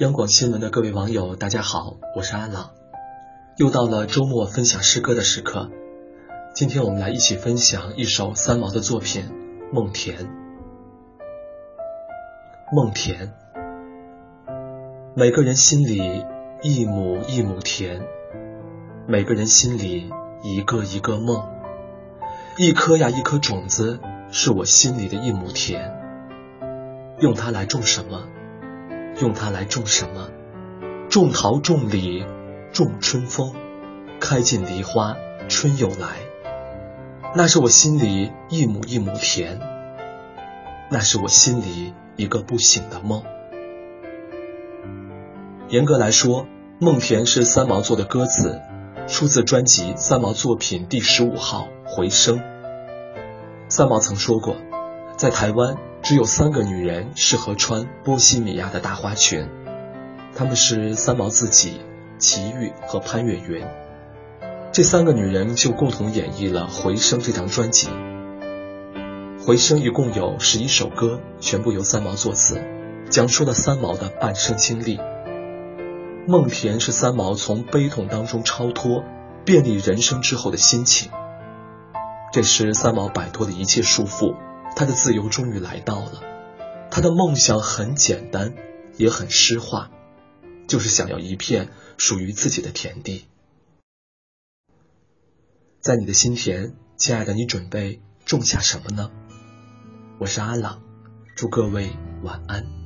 央广新闻的各位网友，大家好，我是阿朗。又到了周末分享诗歌的时刻，今天我们来一起分享一首三毛的作品《梦田》。梦田，每个人心里一亩一亩田，每个人心里一个一个梦，一颗呀一颗种子，是我心里的一亩田。用它来种什么？用它来种什么？种桃，种李，种春风，开尽梨花，春又来。那是我心里一亩一亩田，那是我心里一个不醒的梦。严格来说，《梦田》是三毛做的歌词，出自专辑《三毛作品》第十五号《回声》。三毛曾说过，在台湾。只有三个女人适合穿波西米亚的大花裙，她们是三毛自己、齐豫和潘越云。这三个女人就共同演绎了《回声》这张专辑。《回声》一共有十一首歌，全部由三毛作词，讲述了三毛的半生经历。《梦田》是三毛从悲痛当中超脱、便利人生之后的心情。这是三毛摆脱了一切束缚。他的自由终于来到了，他的梦想很简单，也很诗化，就是想要一片属于自己的田地。在你的心田，亲爱的，你准备种下什么呢？我是阿朗，祝各位晚安。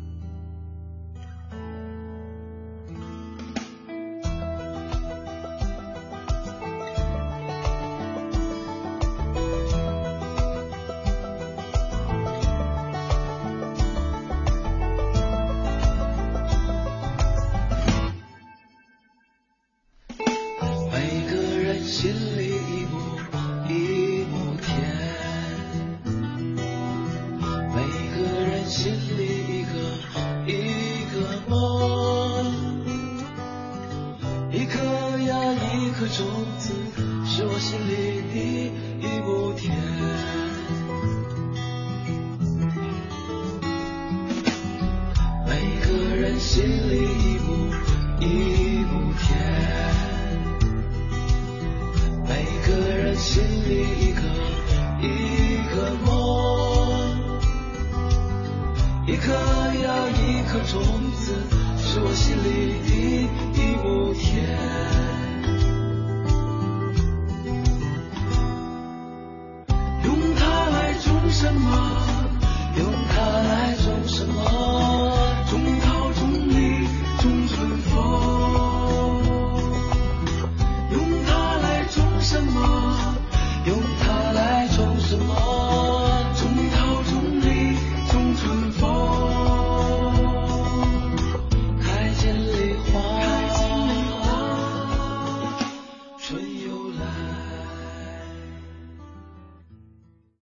种子是我心里的一亩田，每个人心里一亩一亩田，每个人心里一个一个梦，一颗呀一颗种子是我心里的。